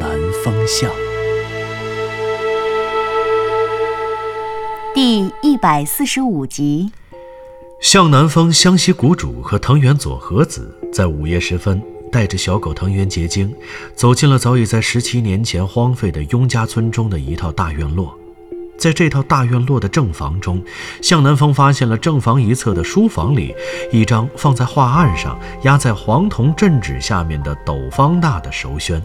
南风向》第一百四十五集。向南风、湘西谷主和藤原佐和子在午夜时分，带着小狗藤原结晶，走进了早已在十七年前荒废的雍家村中的一套大院落。在这套大院落的正房中，向南风发现了正房一侧的书房里一张放在画案上、压在黄铜镇纸下面的斗方大的熟宣。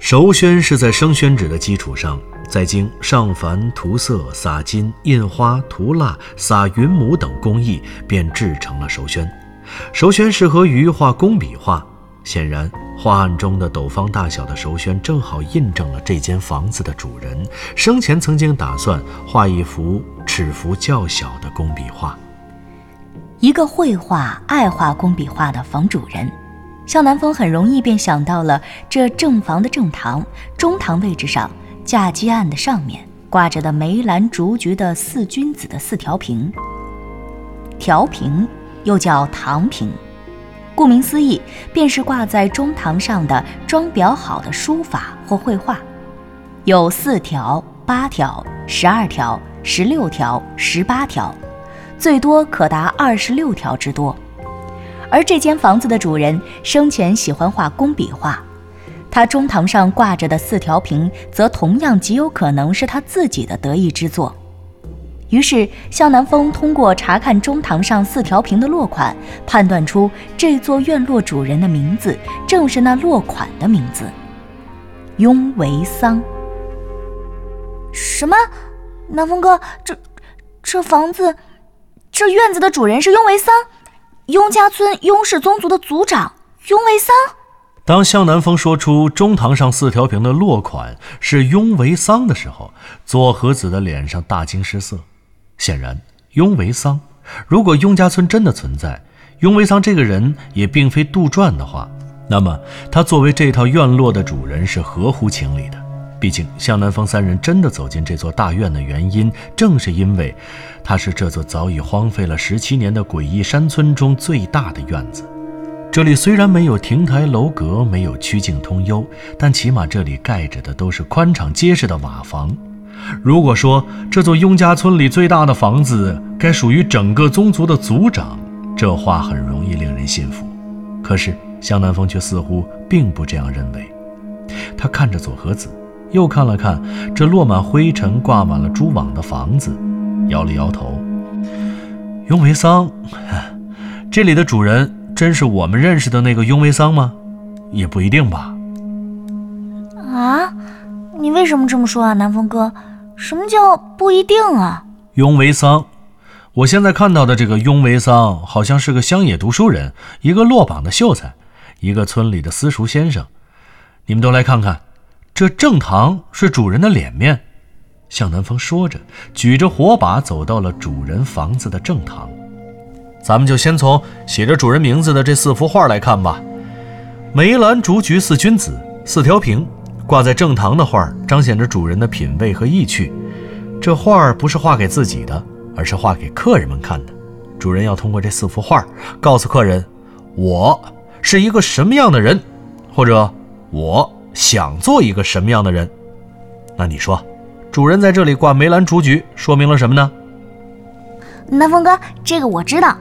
熟宣是在生宣纸的基础上，再经上矾、涂色、撒金、印花、涂蜡、撒云母等工艺，便制成了熟宣。熟宣适合于画工笔画。显然，画案中的斗方大小的熟宣正好印证了这间房子的主人生前曾经打算画一幅尺幅较小的工笔画。一个绘画、爱画工笔画的房主人，向南风很容易便想到了这正房的正堂、中堂位置上架基案的上面挂着的梅兰竹菊的四君子的四条屏。条屏又叫堂屏。顾名思义，便是挂在中堂上的装裱好的书法或绘画，有四条、八条、十二条、十六条、十八条，最多可达二十六条之多。而这间房子的主人生前喜欢画工笔画，他中堂上挂着的四条屏，则同样极有可能是他自己的得意之作。于是，向南风通过查看中堂上四条屏的落款，判断出这座院落主人的名字正是那落款的名字——雍维桑。什么？南风哥，这这房子、这院子的主人是雍维桑，雍家村雍氏宗族的族长雍维桑。当向南风说出中堂上四条屏的落款是雍维桑的时候，左和子的脸上大惊失色。显然，雍维桑，如果雍家村真的存在，雍维桑这个人也并非杜撰的话，那么他作为这套院落的主人是合乎情理的。毕竟，向南风三人真的走进这座大院的原因，正是因为它是这座早已荒废了十七年的诡异山村中最大的院子。这里虽然没有亭台楼阁，没有曲径通幽，但起码这里盖着的都是宽敞结实的瓦房。如果说这座雍家村里最大的房子该属于整个宗族的族长，这话很容易令人信服。可是向南风却似乎并不这样认为。他看着左和子，又看了看这落满灰尘、挂满了蛛网的房子，摇了摇头。雍维桑，这里的主人真是我们认识的那个雍维桑吗？也不一定吧。啊，你为什么这么说啊，南风哥？什么叫不一定啊？雍维桑，我现在看到的这个雍维桑，好像是个乡野读书人，一个落榜的秀才，一个村里的私塾先生。你们都来看看，这正堂是主人的脸面。向南风说着，举着火把走到了主人房子的正堂。咱们就先从写着主人名字的这四幅画来看吧。梅兰竹菊四君子，四条屏。挂在正堂的画彰显着主人的品味和意趣。这画不是画给自己的，而是画给客人们看的。主人要通过这四幅画告诉客人，我是一个什么样的人，或者我想做一个什么样的人。那你说，主人在这里挂梅兰竹菊，说明了什么呢？南风哥，这个我知道。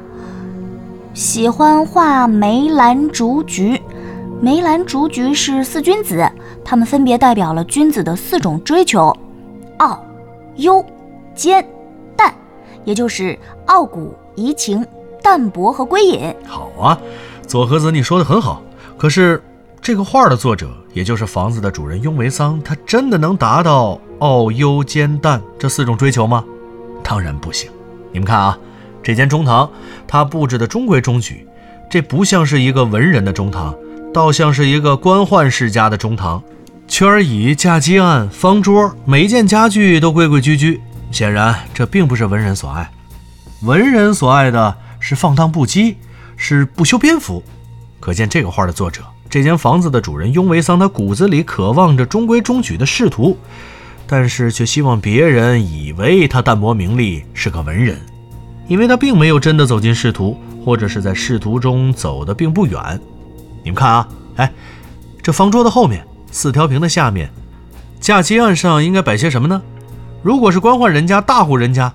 喜欢画梅兰竹菊，梅兰竹菊是四君子。他们分别代表了君子的四种追求：傲、幽、坚、淡，也就是傲骨、怡情、淡泊和归隐。好啊，左和子，你说的很好。可是这个画的作者，也就是房子的主人雍维桑，他真的能达到傲、幽、兼、淡这四种追求吗？当然不行。你们看啊，这间中堂，它布置的中规中矩，这不像是一个文人的中堂，倒像是一个官宦世家的中堂。圈椅、架机案、方桌，每一件家具都规规矩矩。显然，这并不是文人所爱。文人所爱的是放荡不羁，是不修边幅。可见这个画的作者，这间房子的主人雍维桑，他骨子里渴望着中规中矩的仕途，但是却希望别人以为他淡泊名利，是个文人，因为他并没有真的走进仕途，或者是在仕途中走的并不远。你们看啊，哎，这方桌的后面，四条屏的下面，架机案上应该摆些什么呢？如果是官宦人家、大户人家，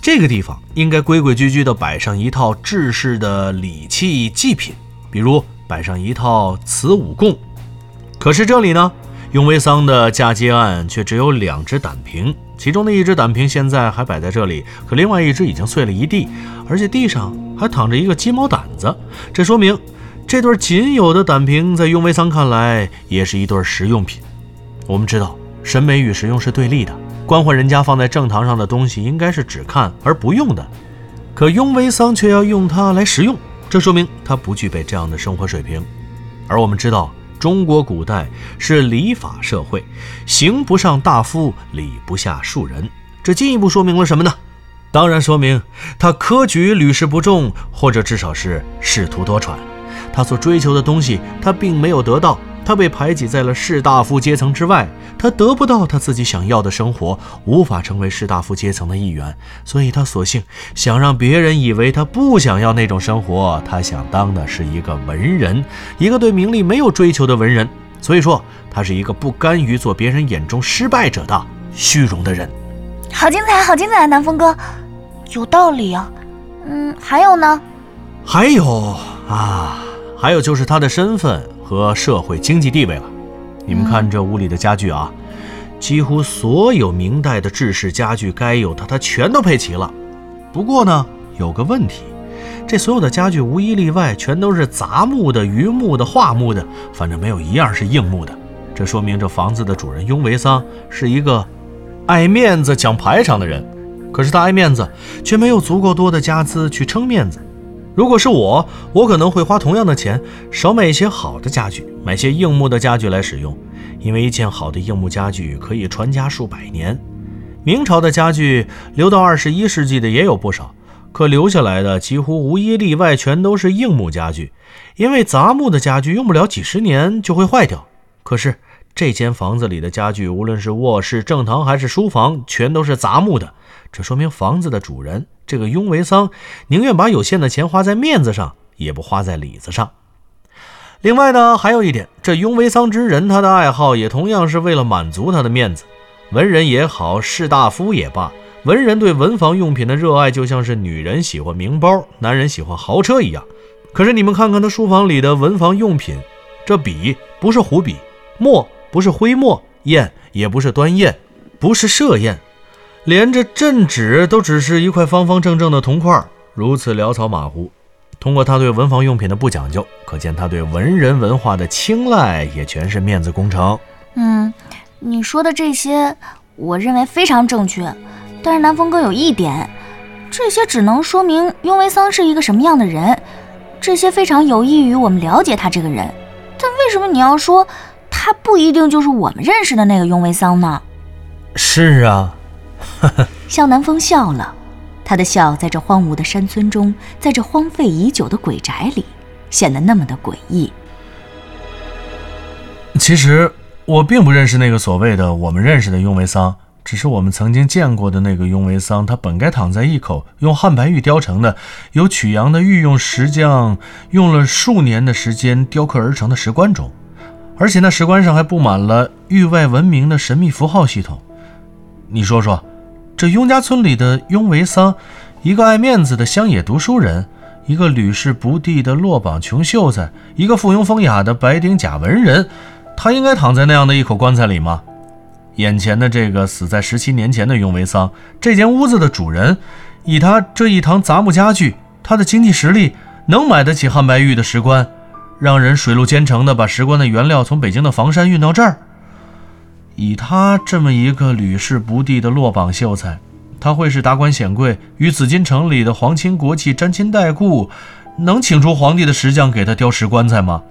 这个地方应该规规矩矩地摆上一套制式的礼器祭品。比如摆上一套瓷五供，可是这里呢，雍维桑的嫁接案却只有两只胆瓶，其中的一只胆瓶现在还摆在这里，可另外一只已经碎了一地，而且地上还躺着一个鸡毛掸子。这说明这对仅有的胆瓶在雍维桑看来也是一对实用品。我们知道，审美与实用是对立的，官宦人家放在正堂上的东西应该是只看而不用的，可雍维桑却要用它来食用。这说明他不具备这样的生活水平，而我们知道，中国古代是礼法社会，刑不上大夫，礼不下庶人。这进一步说明了什么呢？当然说明他科举屡试不中，或者至少是仕途多舛。他所追求的东西，他并没有得到。他被排挤在了士大夫阶层之外，他得不到他自己想要的生活，无法成为士大夫阶层的一员，所以他索性想让别人以为他不想要那种生活，他想当的是一个文人，一个对名利没有追求的文人。所以说，他是一个不甘于做别人眼中失败者的虚荣的人。好精彩，好精彩，南风哥，有道理啊。嗯，还有呢？还有啊，还有就是他的身份。和社会经济地位了。你们看这屋里的家具啊，几乎所有明代的制式家具该有的，它全都配齐了。不过呢，有个问题，这所有的家具无一例外全都是杂木的、榆木的、桦木的，反正没有一样是硬木的。这说明这房子的主人雍维桑是一个爱面子、讲排场的人。可是他爱面子，却没有足够多的家资去撑面子。如果是我，我可能会花同样的钱，少买一些好的家具，买些硬木的家具来使用，因为一件好的硬木家具可以传家数百年。明朝的家具留到二十一世纪的也有不少，可留下来的几乎无一例外全都是硬木家具，因为杂木的家具用不了几十年就会坏掉。可是这间房子里的家具，无论是卧室、正堂还是书房，全都是杂木的，这说明房子的主人。这个雍维桑宁愿把有限的钱花在面子上，也不花在里子上。另外呢，还有一点，这雍维桑之人，他的爱好也同样是为了满足他的面子。文人也好，士大夫也罢，文人对文房用品的热爱，就像是女人喜欢名包，男人喜欢豪车一样。可是你们看看他书房里的文房用品，这笔不是湖笔，墨不是徽墨，砚也不是端砚，不是射砚。连这镇纸都只是一块方方正正的铜块，如此潦草马虎。通过他对文房用品的不讲究，可见他对文人文化的青睐也全是面子工程。嗯，你说的这些，我认为非常正确。但是南风哥有一点，这些只能说明雍维桑是一个什么样的人，这些非常有益于我们了解他这个人。但为什么你要说他不一定就是我们认识的那个雍维桑呢？是啊。向南风笑了，他的笑在这荒芜的山村中，在这荒废已久的鬼宅里，显得那么的诡异。其实我并不认识那个所谓的我们认识的雍维桑，只是我们曾经见过的那个雍维桑，他本该躺在一口用汉白玉雕成的、由曲阳的御用石匠用了数年的时间雕刻而成的石棺中，而且那石棺上还布满了域外文明的神秘符号系统。你说说。这雍家村里的雍维桑，一个爱面子的乡野读书人，一个屡试不第的落榜穷秀才，一个附庸风雅的白丁假文人，他应该躺在那样的一口棺材里吗？眼前的这个死在十七年前的雍维桑，这间屋子的主人，以他这一堂杂木家具，他的经济实力能买得起汉白玉的石棺，让人水陆兼程的把石棺的原料从北京的房山运到这儿？以他这么一个屡试不第的落榜秀才，他会是达官显贵与紫禁城里的皇亲国戚沾亲带故，能请出皇帝的石匠给他雕石棺材吗？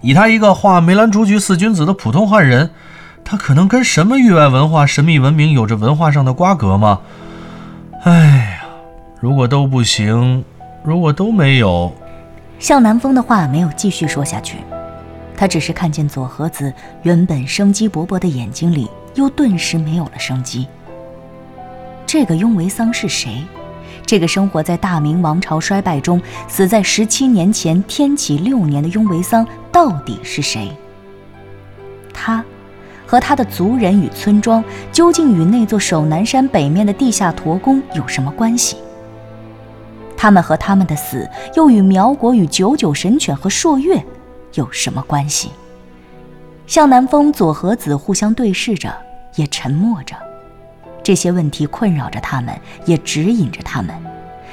以他一个画梅兰竹菊四君子的普通汉人，他可能跟什么域外文化、神秘文明有着文化上的瓜葛吗？哎呀，如果都不行，如果都没有，向南风的话没有继续说下去，他只是看见左和子原本生机勃勃的眼睛里，又顿时没有了生机。这个雍维桑是谁？这个生活在大明王朝衰败中，死在十七年前天启六年的雍维桑到底是谁？他和他的族人与村庄究竟与那座守南山北面的地下驼宫有什么关系？他们和他们的死又与苗国与九九神犬和朔月有什么关系？向南风、左和子互相对视着，也沉默着。这些问题困扰着他们，也指引着他们，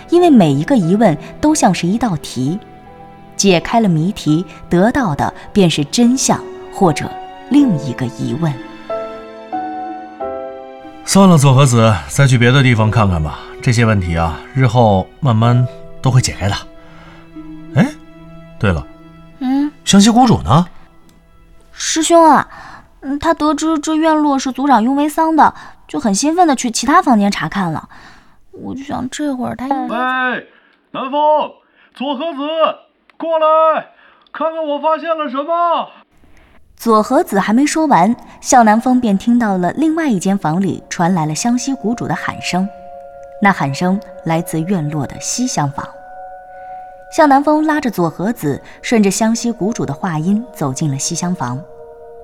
因为每一个疑问都像是一道题，解开了谜题，得到的便是真相，或者另一个疑问。算了，左和子，再去别的地方看看吧。这些问题啊，日后慢慢都会解开的。哎，对了，湘西谷主呢？师兄啊，嗯，他得知这院落是族长雍维桑的。就很兴奋的去其他房间查看了，我就想这会儿他应该。喂，南风，左和子，过来，看看我发现了什么。左和子还没说完，向南风便听到了另外一间房里传来了湘西谷主的喊声，那喊声来自院落的西厢房。向南风拉着左和子，顺着湘西谷主的话音走进了西厢房。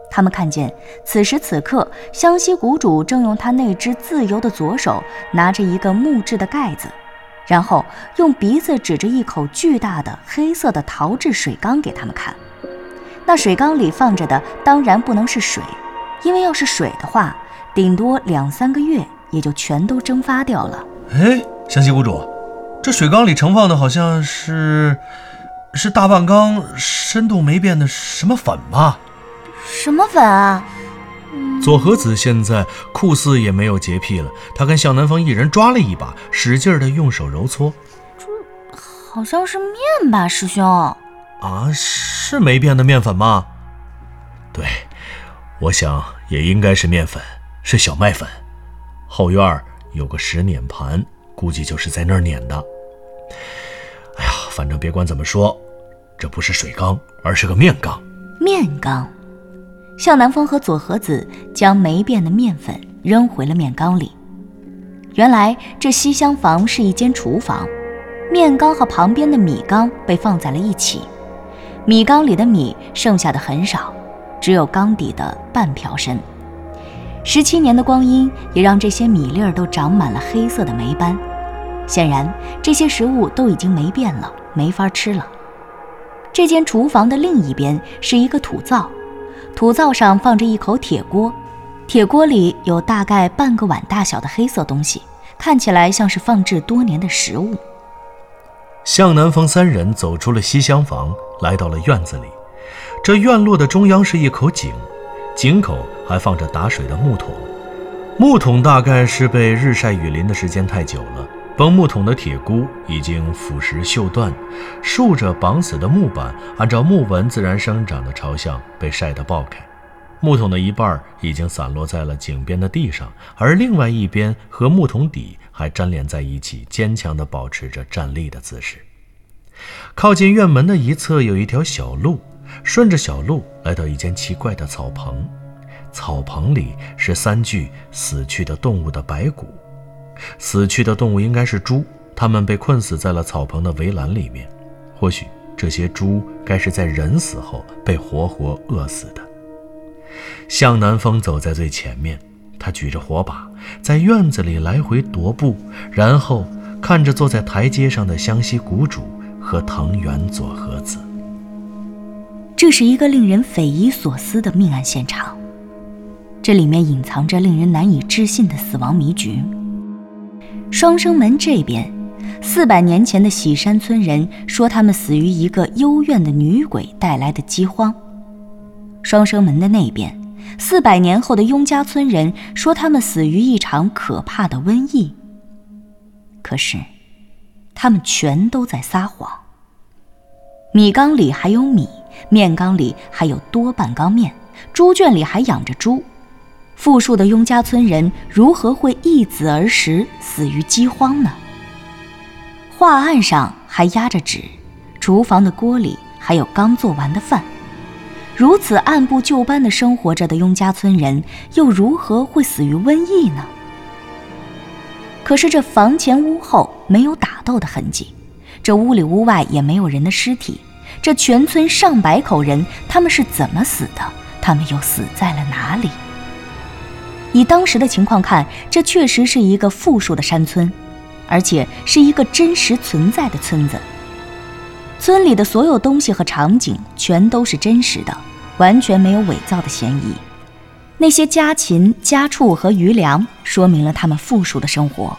他们看见，此时此刻，湘西谷主正用他那只自由的左手拿着一个木质的盖子，然后用鼻子指着一口巨大的黑色的陶制水缸给他们看。那水缸里放着的当然不能是水，因为要是水的话，顶多两三个月也就全都蒸发掉了。哎，湘西谷主，这水缸里盛放的好像是，是大半缸深度没变的什么粉吧？什么粉啊？左和子现在酷似也没有洁癖了，他跟向南风一人抓了一把，使劲的用手揉搓。这好像是面吧，师兄？啊，是没变的面粉吗？对，我想也应该是面粉，是小麦粉。后院有个石碾盘，估计就是在那儿碾的。哎呀，反正别管怎么说，这不是水缸，而是个面缸。面缸。向南风和左和子将没变的面粉扔回了面缸里。原来这西厢房是一间厨房，面缸和旁边的米缸被放在了一起。米缸里的米剩下的很少，只有缸底的半瓢深。十七年的光阴也让这些米粒儿都长满了黑色的霉斑。显然，这些食物都已经没变了，没法吃了。这间厨房的另一边是一个土灶。土灶上放着一口铁锅，铁锅里有大概半个碗大小的黑色东西，看起来像是放置多年的食物。向南风三人走出了西厢房，来到了院子里。这院落的中央是一口井，井口还放着打水的木桶。木桶大概是被日晒雨淋的时间太久了。崩木桶的铁箍已经腐蚀锈断，竖着绑死的木板按照木纹自然生长的朝向被晒得爆开，木桶的一半已经散落在了井边的地上，而另外一边和木桶底还粘连在一起，坚强地保持着站立的姿势。靠近院门的一侧有一条小路，顺着小路来到一间奇怪的草棚，草棚里是三具死去的动物的白骨。死去的动物应该是猪，它们被困死在了草棚的围栏里面。或许这些猪该是在人死后被活活饿死的。向南风走在最前面，他举着火把在院子里来回踱步，然后看着坐在台阶上的湘西谷主和藤原佐和子。这是一个令人匪夷所思的命案现场，这里面隐藏着令人难以置信的死亡迷局。双生门这边，四百年前的喜山村人说他们死于一个幽怨的女鬼带来的饥荒。双生门的那边，四百年后的雍家村人说他们死于一场可怕的瘟疫。可是，他们全都在撒谎。米缸里还有米，面缸里还有多半缸面，猪圈里还养着猪。富庶的雍家村人如何会一子而食，死于饥荒呢？画案上还压着纸，厨房的锅里还有刚做完的饭。如此按部就班的生活着的雍家村人，又如何会死于瘟疫呢？可是这房前屋后没有打斗的痕迹，这屋里屋外也没有人的尸体。这全村上百口人，他们是怎么死的？他们又死在了哪里？以当时的情况看，这确实是一个富庶的山村，而且是一个真实存在的村子。村里的所有东西和场景全都是真实的，完全没有伪造的嫌疑。那些家禽、家畜和余粮，说明了他们富庶的生活，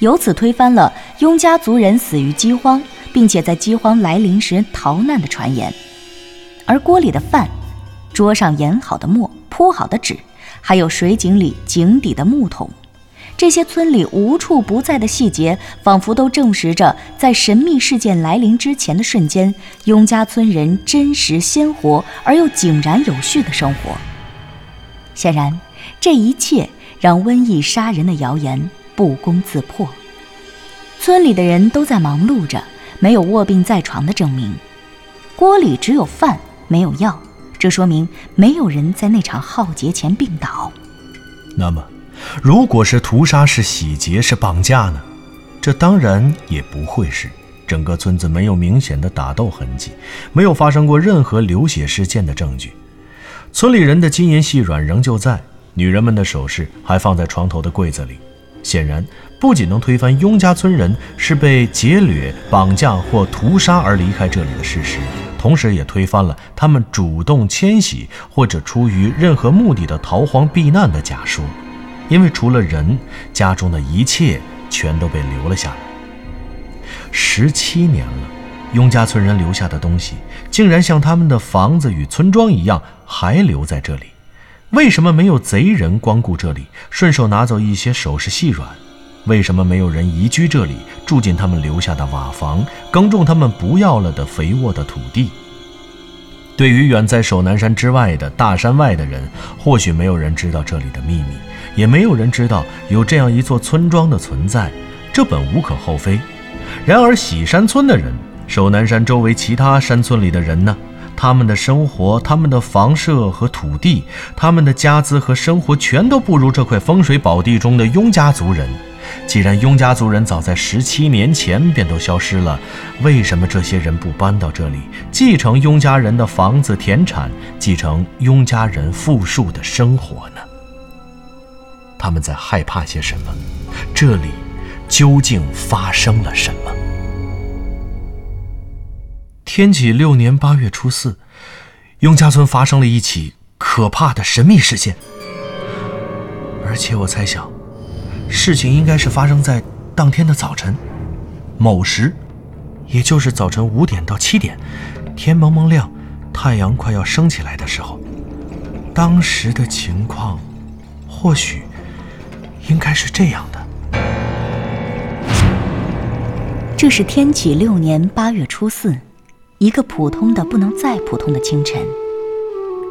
由此推翻了雍家族人死于饥荒，并且在饥荒来临时逃难的传言。而锅里的饭，桌上研好的墨、铺好的纸，还有水井里井底的木桶，这些村里无处不在的细节，仿佛都证实着，在神秘事件来临之前的瞬间，雍家村人真实鲜活而又井然有序的生活。显然，这一切让瘟疫杀人的谣言不攻自破。村里的人都在忙碌着，没有卧病在床的证明。锅里只有饭，没有药，这说明没有人在那场浩劫前病倒。那么，如果是屠杀、是洗劫、是绑架呢？这当然也不会是。整个村子没有明显的打斗痕迹，没有发生过任何流血事件的证据。村里人的金银细软仍旧在，女人们的首饰还放在床头的柜子里。显然，不仅能推翻雍家村人是被劫掠、绑架或屠杀而离开这里的事实，同时也推翻了他们主动迁徙或者出于任何目的的逃荒避难的假说。因为除了人，家中的一切全都被留了下来。十七年了，雍家村人留下的东西，竟然像他们的房子与村庄一样。还留在这里，为什么没有贼人光顾这里，顺手拿走一些首饰细软？为什么没有人移居这里，住进他们留下的瓦房，耕种他们不要了的肥沃的土地？对于远在守南山之外的大山外的人，或许没有人知道这里的秘密，也没有人知道有这样一座村庄的存在，这本无可厚非。然而喜山村的人，守南山周围其他山村里的人呢？他们的生活、他们的房舍和土地、他们的家资和生活，全都不如这块风水宝地中的雍家族人。既然雍家族人早在十七年前便都消失了，为什么这些人不搬到这里，继承雍家人的房子、田产，继承雍家人富庶的生活呢？他们在害怕些什么？这里究竟发生了什么？天启六年八月初四，雍家村发生了一起可怕的神秘事件。而且我猜想，事情应该是发生在当天的早晨某时，也就是早晨五点到七点，天蒙蒙亮，太阳快要升起来的时候。当时的情况，或许应该是这样的：这是天启六年八月初四。一个普通的不能再普通的清晨，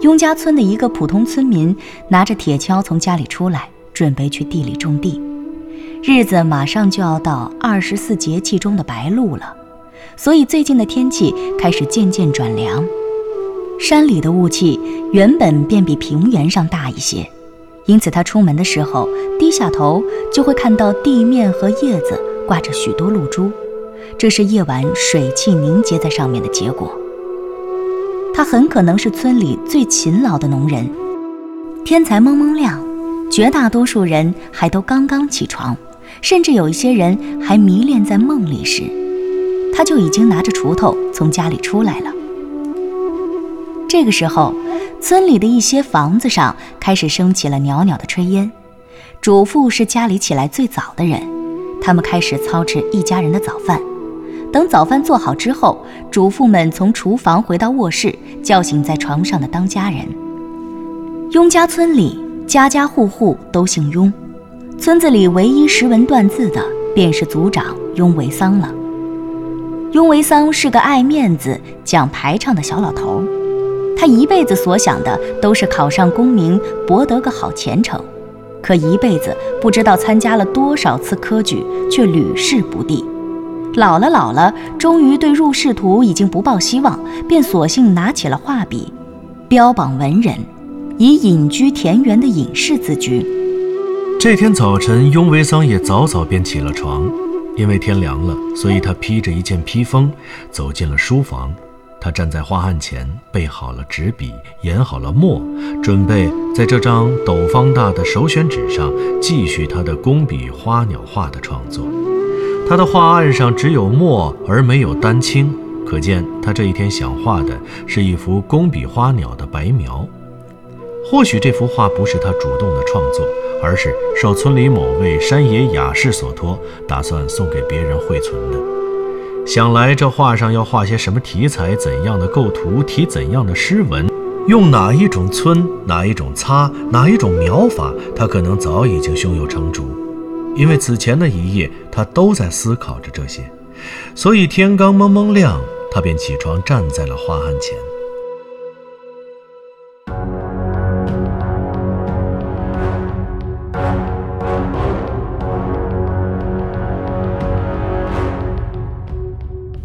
雍家村的一个普通村民拿着铁锹从家里出来，准备去地里种地。日子马上就要到二十四节气中的白露了，所以最近的天气开始渐渐转凉。山里的雾气原本便比平原上大一些，因此他出门的时候低下头就会看到地面和叶子挂着许多露珠。这是夜晚水汽凝结在上面的结果。他很可能是村里最勤劳的农人。天才蒙蒙亮，绝大多数人还都刚刚起床，甚至有一些人还迷恋在梦里时，他就已经拿着锄头从家里出来了。这个时候，村里的一些房子上开始升起了袅袅的炊烟。主妇是家里起来最早的人，他们开始操持一家人的早饭。等早饭做好之后，主妇们从厨房回到卧室，叫醒在床上的当家人。雍家村里家家户户都姓雍，村子里唯一识文断字的便是族长雍维桑了。雍维桑是个爱面子、讲排场的小老头，他一辈子所想的都是考上功名，博得个好前程。可一辈子不知道参加了多少次科举，却屡试不第。老了老了，终于对入仕途已经不抱希望，便索性拿起了画笔，标榜文人，以隐居田园的隐士自居。这天早晨，雍维桑也早早便起了床，因为天凉了，所以他披着一件披风，走进了书房。他站在画案前，备好了纸笔，研好了墨，准备在这张斗方大的首选纸上继续他的工笔花鸟画的创作。他的画案上只有墨而没有丹青，可见他这一天想画的是一幅工笔花鸟的白描。或许这幅画不是他主动的创作，而是受村里某位山野雅士所托，打算送给别人绘存的。想来这画上要画些什么题材，怎样的构图，题怎样的诗文，用哪一种皴，哪一种擦，哪一种描法，他可能早已经胸有成竹。因为此前的一夜，他都在思考着这些，所以天刚蒙蒙亮，他便起床站在了画案前。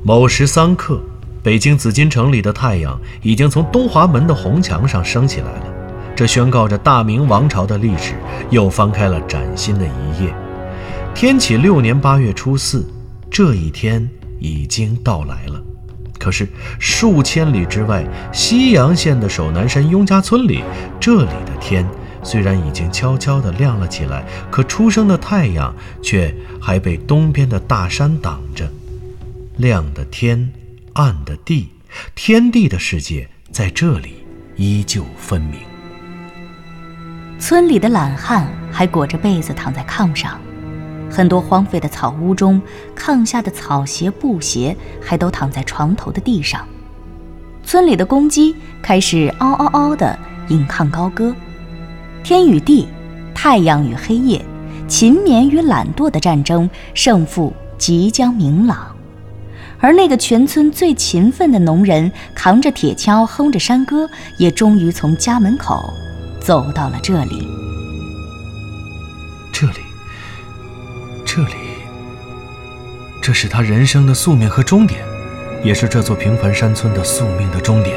某时三刻，北京紫禁城里的太阳已经从东华门的红墙上升起来了。这宣告着大明王朝的历史又翻开了崭新的一页。天启六年八月初四，这一天已经到来了。可是数千里之外，西阳县的守南山雍家村里，这里的天虽然已经悄悄地亮了起来，可初升的太阳却还被东边的大山挡着。亮的天，暗的地，天地的世界在这里依旧分明。村里的懒汉还裹着被子躺在炕上，很多荒废的草屋中，炕下的草鞋、布鞋还都躺在床头的地上。村里的公鸡开始嗷嗷嗷地引吭高歌。天与地，太阳与黑夜，勤勉与懒惰的战争胜负即将明朗。而那个全村最勤奋的农人，扛着铁锹，哼着山歌，也终于从家门口走到了这里。这里，这里，这是他人生的宿命和终点，也是这座平凡山村的宿命的终点。